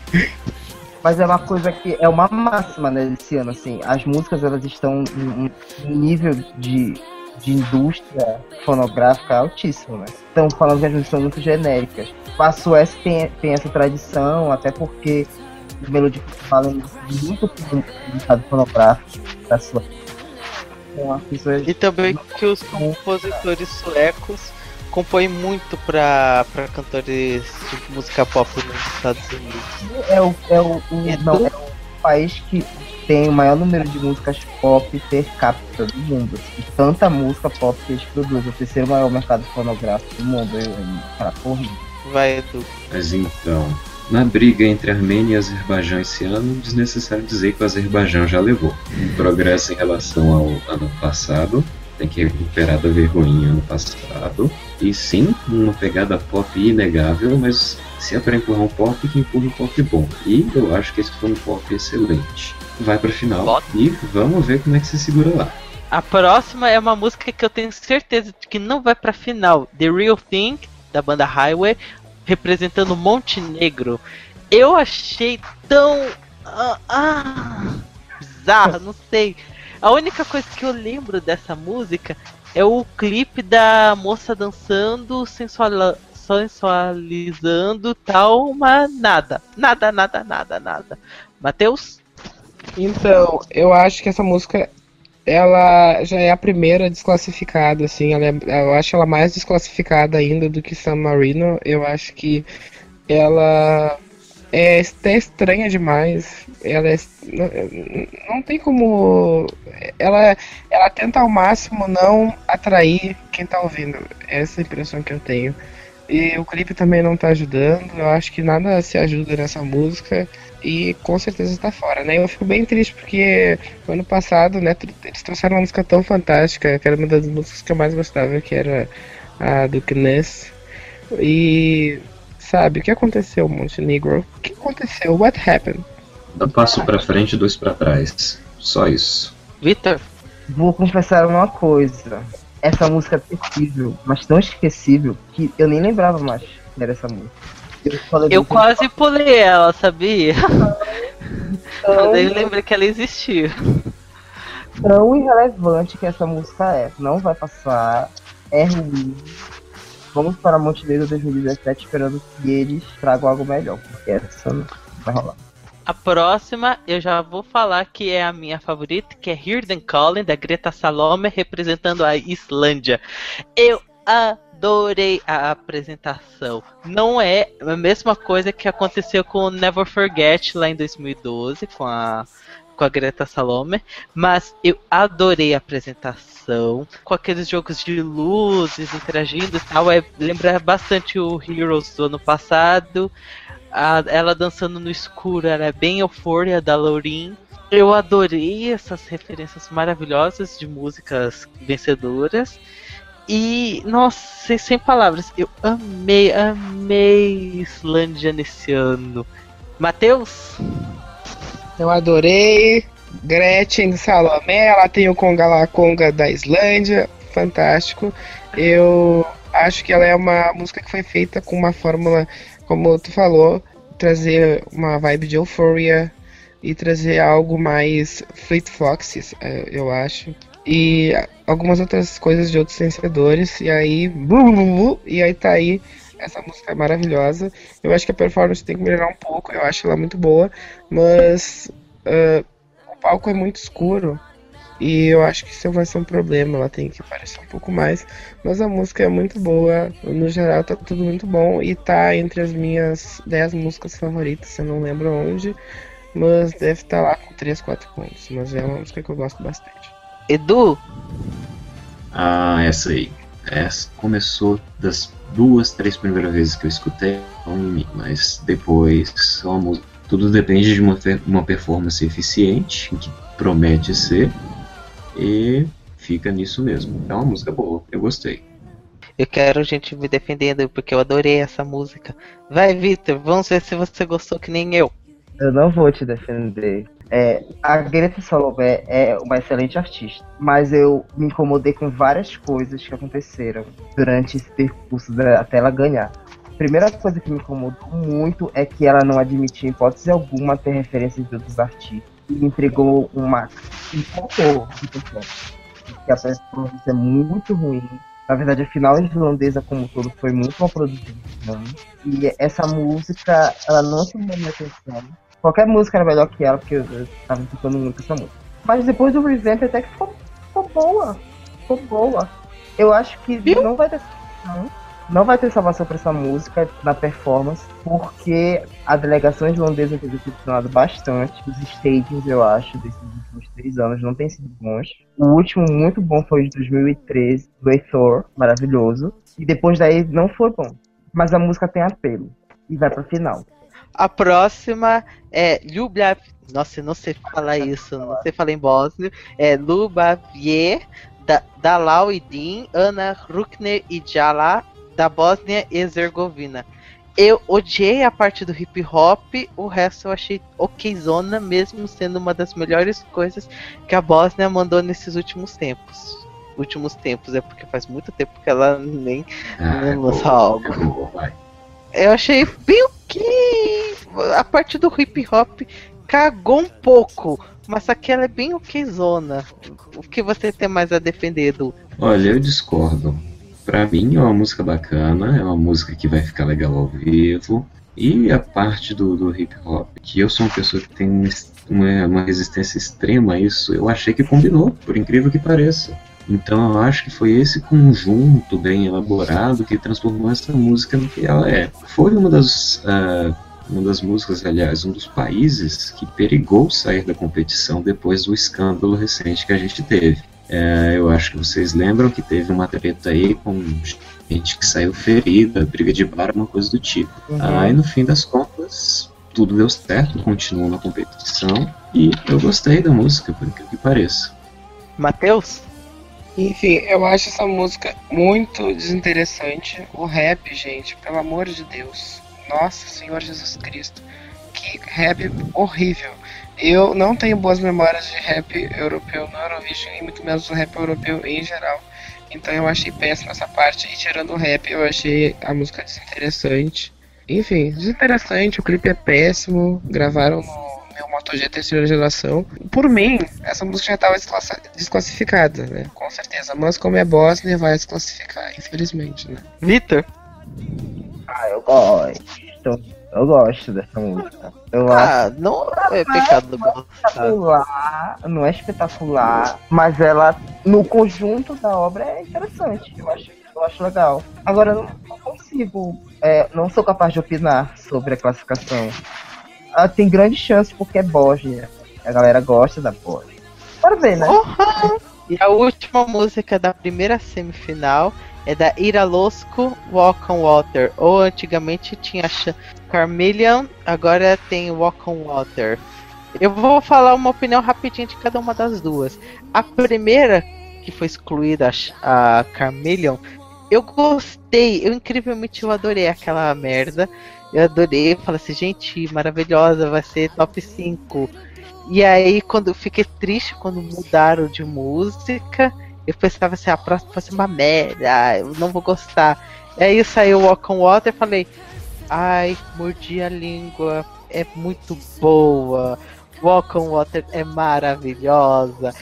Mas é uma coisa que é uma máxima né, desse ano, assim. As músicas elas estão em em um nível de, de indústria fonográfica altíssimo, né? Estão falando que as músicas são muito genéricas. A Suécia tem, tem essa tradição, até porque melodias falam muito do estado fonográfico da isso é- E também que os compositores suecos compõem muito pra, pra cantores de música pop nos Estados Unidos. é o, é o, o- É não, é o país que tem o maior número de músicas pop per capita do mundo. assim. Tanta música pop que eles produzem. O terceiro maior mercado fonográfico do mundo. Eu, eu, cara, porra. Vai, Edu. Mas então, na briga entre Armênia e Azerbaijão esse ano, desnecessário dizer que o Azerbaijão já levou. Um progresso em relação ao ano passado, tem que recuperar da vergonha ano passado. E sim, uma pegada pop inegável, mas se é pra empurrar um pop, que empurra um pop bom. E eu acho que esse foi um pop excelente. Vai pra final Bota. e vamos ver como é que se segura lá. A próxima é uma música que eu tenho certeza de que não vai pra final. The Real Thing, da banda Highway, representando Montenegro. Eu achei tão. Ah, ah, bizarra, não sei. A única coisa que eu lembro dessa música é o clipe da moça dançando, sensualizando tal, mas nada. Nada, nada, nada, nada. Matheus? Então, eu acho que essa música ela já é a primeira desclassificada, assim, ela é- eu acho ela mais desclassificada ainda do que San Marino. Eu acho que ela é até estranha demais. Ela é, não, não tem como. Ela, ela tenta ao máximo não atrair quem tá ouvindo. Essa é a impressão que eu tenho. E o clipe também não tá ajudando. Eu acho que nada se ajuda nessa música. E com certeza tá fora, né? Eu fico bem triste porque no ano passado, né, eles trouxeram uma música tão fantástica, que era uma das músicas que eu mais gostava, que era a do Kness. E sabe, o que aconteceu, Montenegro? O que aconteceu? What happened? Um passo pra frente, dois pra trás. Só isso. Vitor? Vou confessar uma coisa. Essa música é terrível, mas tão esquecível que eu nem lembrava mais que era essa música. Eu, Eu quase pulei ela, sabia? tão, Mas aí eu lembrei que ela existia. tão irrelevante que essa música é. Não vai passar. É ruim. Vamos para Montenegro 2017 esperando que eles tragam algo melhor, porque essa não vai rolar. A próxima eu já vou falar que é a minha favorita, que é Hear Them Calling, da Greta Salome, representando a Islândia. Eu adorei a apresentação. Não é a mesma coisa que aconteceu com Never Forget lá em 2012, com a, com a Greta Salome, mas eu adorei a apresentação, com aqueles jogos de luzes interagindo e tal. É, lembra bastante o Heroes do ano passado. A- ela dançando no escuro, ela é bem eufória da Laurin. Eu adorei essas referências maravilhosas de músicas vencedoras. E, nossa, sem, palavras, eu amei, amei Islândia nesse ano. Matheus? Eu adorei. Gretchen Salomé, ela tem o Conga La Conga da Islândia, fantástico. Eu acho que ela é uma música que foi feita com uma fórmula, como tu falou, trazer uma vibe de euphoria e trazer algo mais Fleet Foxes, eh, eu acho. E algumas outras coisas de outros vencedores. E aí, e aí tá aí. Essa música é maravilhosa. Eu acho que a performance tem que melhorar um pouco. Eu acho ela muito boa. Mas ah, o palco é muito escuro. E eu acho que isso vai ser um problema. Ela tem que aparecer um pouco mais. Mas a música é muito boa. No geral, tá tudo muito bom. E tá entre as minhas 10 músicas favoritas. Eu não lembro onde. Mas deve estar lá com 3, 4 pontos. Mas é uma música que eu gosto bastante. Edu? Ah, essa aí. Essa começou das duas, três primeiras vezes que eu escutei não em mim, mas depois é uma música. Tudo depende de uma, uma performance eficiente, que promete ser, e fica nisso mesmo. É uma música boa, eu gostei. Eu quero gente me defendendo, porque eu adorei essa música. Vai, Vitor, vamos ver se você gostou que nem eu. Eu não vou te defender. É, a Greta Salomé é uma excelente artista, mas eu me incomodei com várias coisas que aconteceram durante esse percurso da- até ela ganhar. A primeira coisa que me incomodou muito é que ela não admitiu, em hipótese alguma, ter referências de outros artistas. E entregou uma. De performance. Porque a performance é muito ruim. Na verdade, a final irlandesa como um todo foi muito mal produzida. né? E essa música, ela não chamou minha atenção. Qualquer música era melhor que ela, porque eu, eu tava escutando muito essa música. Mas depois do Revamp até que ficou, ficou boa. Ficou boa. Eu acho que não vai ter salvação. Não vai ter salvação pra essa música na performance, porque a delegação irlandesa tem decepcionado bastante. Os stagings, eu acho, desses últimos três anos não têm sido bons. O último muito bom foi de 2013, do Thor, maravilhoso. E depois daí não foi bom. Mas a música tem apelo. E vai pra final. A próxima é Ljubljav. Nossa, eu não sei falar isso, não sei falar em bósnio. É Lubavie, da, da Lauidin, Ana Rukner e Jala, da Bósnia e Herzegovina. Eu odiei a parte do hip hop, o resto eu achei okzona, mesmo sendo uma das melhores coisas que a Bósnia mandou nesses últimos tempos. Últimos tempos, é porque faz muito tempo que ela nem Ah, não é lança algo. Eu achei bem ok. A parte do hip hop cagou um pouco. Mas aquela é bem okzona. O que você tem mais a defender, Edu? Olha, eu discordo. Pra mim é uma música bacana, é uma música que vai ficar legal ao vivo. E a parte do, do hip hop, que eu sou uma pessoa que tem um uma, uma resistência extrema a isso, eu achei que combinou, por incrível que pareça. Então eu acho que foi esse conjunto bem elaborado que transformou essa música no que ela é. Foi uma das, ah, uma das músicas, aliás, um dos países que perigou sair da competição depois do escândalo recente que a gente teve. É, eu acho que vocês lembram que teve uma treta aí com gente que saiu ferida, briga de bar, uma coisa do tipo. Aí no fim das contas, tudo deu certo, continuou na competição e eu gostei da música, por incrível que pareça. Matheus? Enfim, eu acho essa música muito desinteressante. O rap, gente, pelo amor de Deus. Nossa Senhor Jesus Cristo. Que rap horrível. Eu não tenho boas memórias de rap europeu no Eurovision e muito menos do rap europeu em geral. Então eu achei péssima essa parte. E tirando o rap, eu achei a música desinteressante. Enfim, desinteressante, o clipe é péssimo. Gravaram no meu Moto G terceira geração. Por mim, essa música já estava desclassi- desclassificada, né? Com certeza. Mas como é Bosnia, vai desclassificar, infelizmente, né? Vitor? Ah, eu gosto. Eu gosto dessa música. Eu acho Ah, não é pecado gostar. espetacular, não é espetacular, mas ela, no conjunto da obra, é interessante. Eu acho, eu acho legal. Agora, eu não, não consigo, é, não sou capaz de opinar sobre a classificação. Ela tem grande chance porque é Bósnia. A galera gosta da Bósnia. Bora ver, né? Porra! E a última música da primeira semifinal é da Ira Losco, Walk on Water. Ou antigamente tinha Carmelian, agora tem Walk on Water. Eu vou falar uma opinião rapidinha de cada uma das duas. A primeira, que foi excluída, a Carmelian, eu gostei, eu incrivelmente eu adorei aquela merda. Eu adorei, falei assim, gente, maravilhosa, vai ser top 5. E aí, quando eu fiquei triste quando mudaram de música, eu pensava assim, a próxima vai ser uma merda, eu não vou gostar. E aí saiu Walk on Water e falei, ai, mordi a língua, é muito boa. Walk on Water é maravilhosa.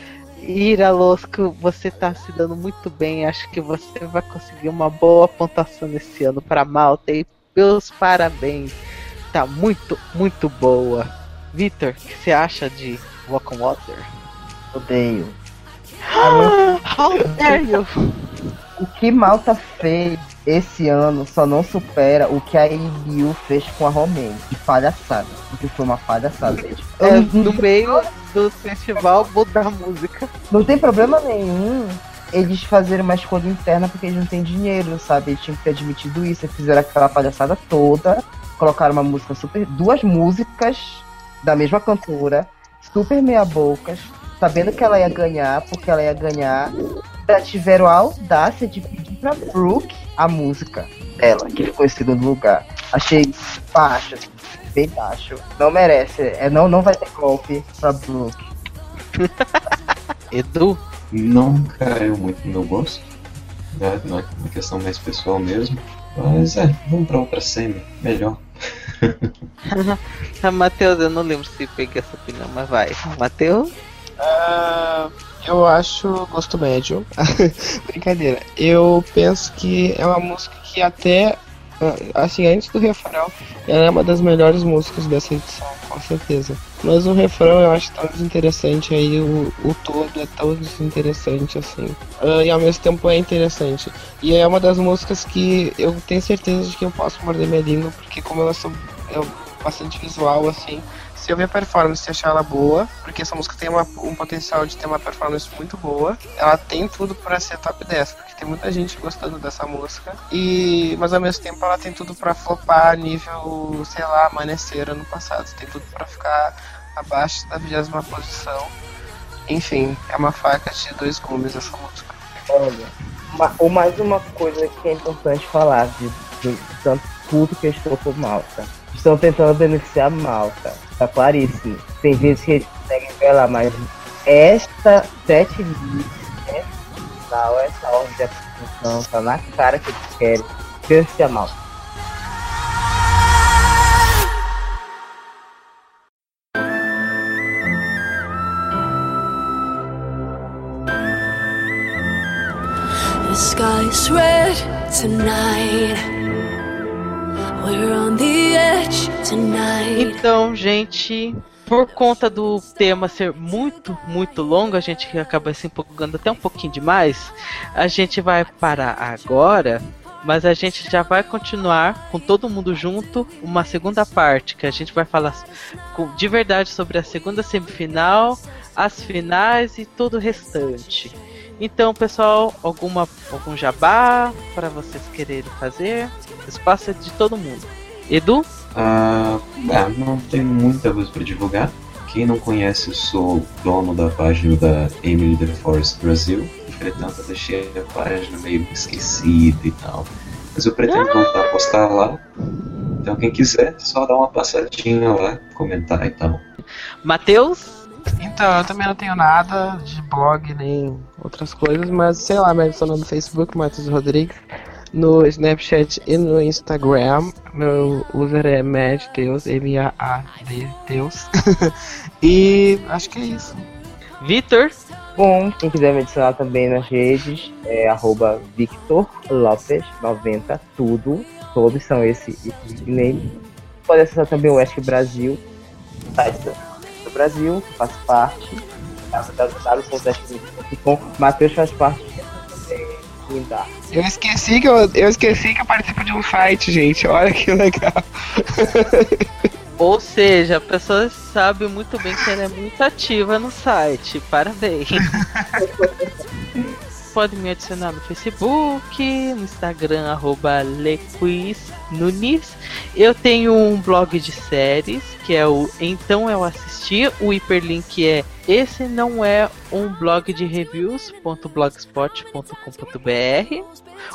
Ira Losco, você tá se dando muito bem. Acho que você vai conseguir uma boa pontuação nesse ano para Malta. E meus parabéns. Tá muito, muito boa. Vitor, o que você acha de Walk on Water? Odeio. How dare you? O que Malta fez esse ano só não supera o que a EBU fez com a Romênia. De palhaçada. Porque foi uma palhaçada. É, no meio do festival mudar a música. Não tem problema nenhum eles fazerem uma escolha interna porque eles não têm dinheiro, sabe? Eles tinham que ter admitido isso. Eles fizeram aquela palhaçada toda, colocaram uma música super. duas músicas da mesma cantora, super meia-bocas, sabendo que ela ia ganhar, porque ela ia ganhar. Já tiveram a audácia de pedir pra Brooke a música dela, que ficou em segundo lugar. Achei baixo, bem baixo. Não merece, é, não, não vai ter golpe pra Brook. Edu? Não caiu muito no meu gosto. Né? Não é uma questão mais pessoal mesmo. Mas é, vamos pra outra semi. Melhor. Ah, Matheus, eu não lembro se peguei essa opinião, mas vai. Matheus? Ah, eu acho gosto médio. Brincadeira. Eu penso que é uma música que até ah, assim, antes do refrão, ela é uma das melhores músicas dessa edição, com certeza. Mas o refrão eu acho tão desinteressante aí, o, o todo é tão desinteressante assim. Ah, e ao mesmo tempo é interessante. E é uma das músicas que eu tenho certeza de que eu posso morder minha língua, porque como ela é bastante visual assim, se eu ver a performance e achar ela boa, porque essa música tem uma- um potencial de ter uma performance muito boa, ela tem tudo pra ser top 10, porque tem muita gente gostando dessa música. E mas ao mesmo tempo ela tem tudo pra flopar nível, sei lá, amanhecer ano passado, tem tudo pra ficar abaixo da 20 posição. Enfim, é uma faca de dois gumes essa música. Olha, ou mais uma coisa que é importante falar de, de tanto tudo que estão com Malta. Estão tentando beneficiar Malta. Tá claríssimo. Tem vezes que eles conseguem ver lá, mas esta sete list, essa final, essa ordem de apresentação, tá na cara que eles querem beneficiar Malta. Sky's red tonight. We're on the edge tonight. Então, gente, por conta do tema ser muito, muito longo, a gente acaba se empolgando até um pouquinho demais. A gente vai parar agora, mas a gente já vai continuar com todo mundo junto uma segunda parte, que a gente vai falar de verdade sobre a segunda semifinal, as finais e todo o restante. Então, pessoal, alguma algum jabá para vocês quererem fazer? Espaço é de todo mundo. Edu? Ah, ah, não tenho muita coisa para divulgar. Quem não conhece, eu sou dono da página da Emily The Forest Brasil. Entretanto, eu deixei a página meio esquecida e tal. Mas eu pretendo voltar a postar lá. Então, quem quiser, só dá uma passadinha lá, comentar e tal. Matheus? Então, eu também não tenho nada de blog nem outras coisas, mas sei lá, me adicionou no Facebook, Matheus Rodrigues, no Snapchat e no Instagram. Meu user é MadDeus, M-A-A-D Deus. e acho que é isso. Vitor? Bom, quem quiser me adicionar também nas redes é arroba Victor Lopes 90, tudo. Todos são esse, esse nickname. Pode acessar também o Ask Brasil, site do do Brasil, que faz parte. www.askbrasil.com. Matheus faz parte. Linda. Eu esqueci que eu, eu esqueci que eu participo de um site, gente. Olha que legal. Ou seja, a pessoa sabe muito bem que ela é muito ativa no site. Parabéns. Pode me adicionar no Facebook, no Instagram, arroba lequiznunes. Eu tenho um blog de séries, que é o Então Eu Assisti. O hiperlink é Esse Não É Um Blog de Reviews.blogspot.com.br.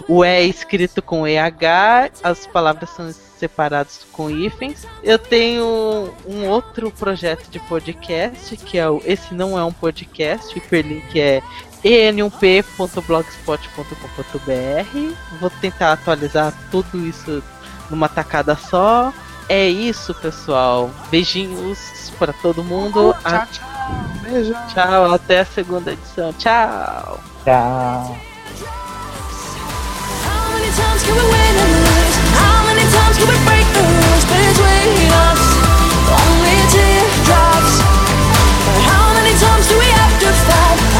O é escrito com EH, as palavras são separadas com hífens. Eu tenho um outro projeto de podcast, que é o Esse Não É Um Podcast. O hiperlink é en1p.blogspot.com.br. Vou tentar atualizar tudo isso numa tacada só. É isso, pessoal. Beijinhos para todo mundo. Tchau, tchau. Beijo. Tchau, até a segunda edição. Tchau. Tchau.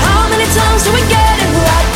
How many times do we get it right?